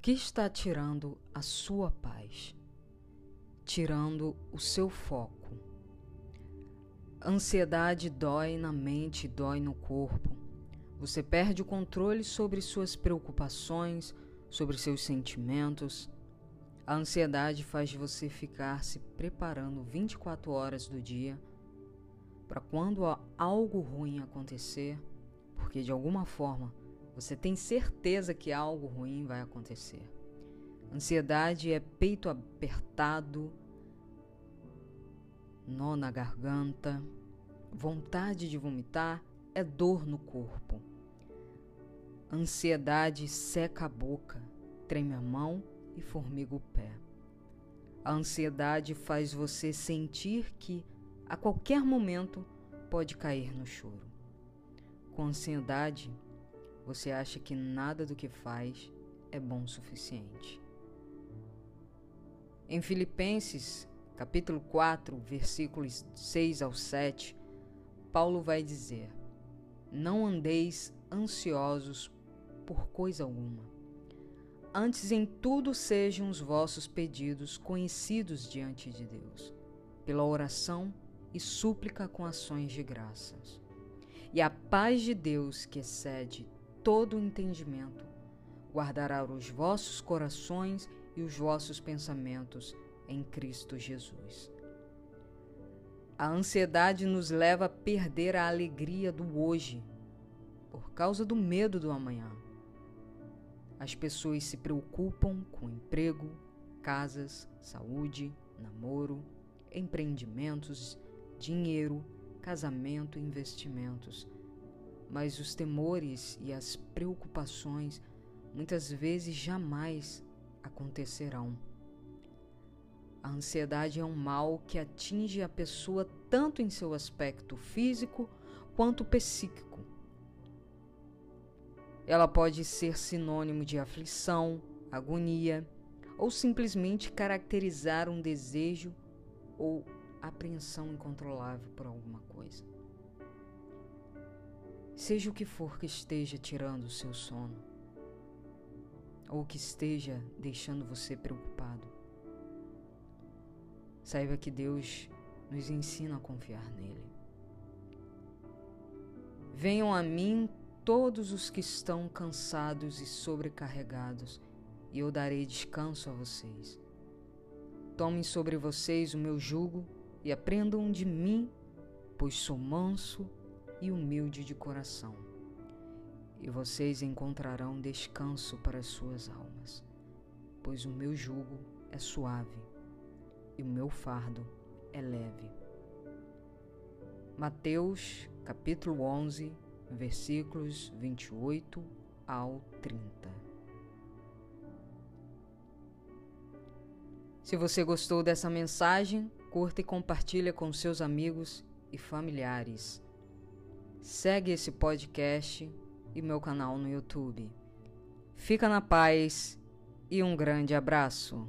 que está tirando a sua paz? Tirando o seu foco. ansiedade dói na mente, dói no corpo. Você perde o controle sobre suas preocupações, sobre seus sentimentos. A ansiedade faz você ficar se preparando 24 horas do dia para quando algo ruim acontecer, porque de alguma forma você tem certeza que algo ruim vai acontecer. Ansiedade é peito apertado, nó na garganta, vontade de vomitar é dor no corpo. Ansiedade seca a boca, treme a mão e formiga o pé. A ansiedade faz você sentir que a qualquer momento pode cair no choro. Com ansiedade, você acha que nada do que faz é bom o suficiente. Em Filipenses, capítulo 4, versículos 6 ao 7, Paulo vai dizer: Não andeis ansiosos por coisa alguma. Antes em tudo sejam os vossos pedidos conhecidos diante de Deus, pela oração e súplica com ações de graças. E a paz de Deus, que excede todo o entendimento, guardará os vossos corações e os vossos pensamentos em Cristo Jesus. A ansiedade nos leva a perder a alegria do hoje por causa do medo do amanhã. As pessoas se preocupam com emprego, casas, saúde, namoro, empreendimentos, dinheiro, casamento e investimentos mas os temores e as preocupações muitas vezes jamais acontecerão. A ansiedade é um mal que atinge a pessoa tanto em seu aspecto físico quanto psíquico. Ela pode ser sinônimo de aflição, agonia ou simplesmente caracterizar um desejo ou apreensão incontrolável por alguma coisa. Seja o que for que esteja tirando o seu sono, ou que esteja deixando você preocupado, saiba que Deus nos ensina a confiar nele. Venham a mim todos os que estão cansados e sobrecarregados, e eu darei descanso a vocês. Tomem sobre vocês o meu jugo e aprendam de mim, pois sou manso e humilde de coração, e vocês encontrarão descanso para as suas almas, pois o meu jugo é suave e o meu fardo é leve. Mateus capítulo 11, versículos 28 ao 30. Se você gostou dessa mensagem, curta e compartilha com seus amigos e familiares. Segue esse podcast e meu canal no YouTube. Fica na paz e um grande abraço.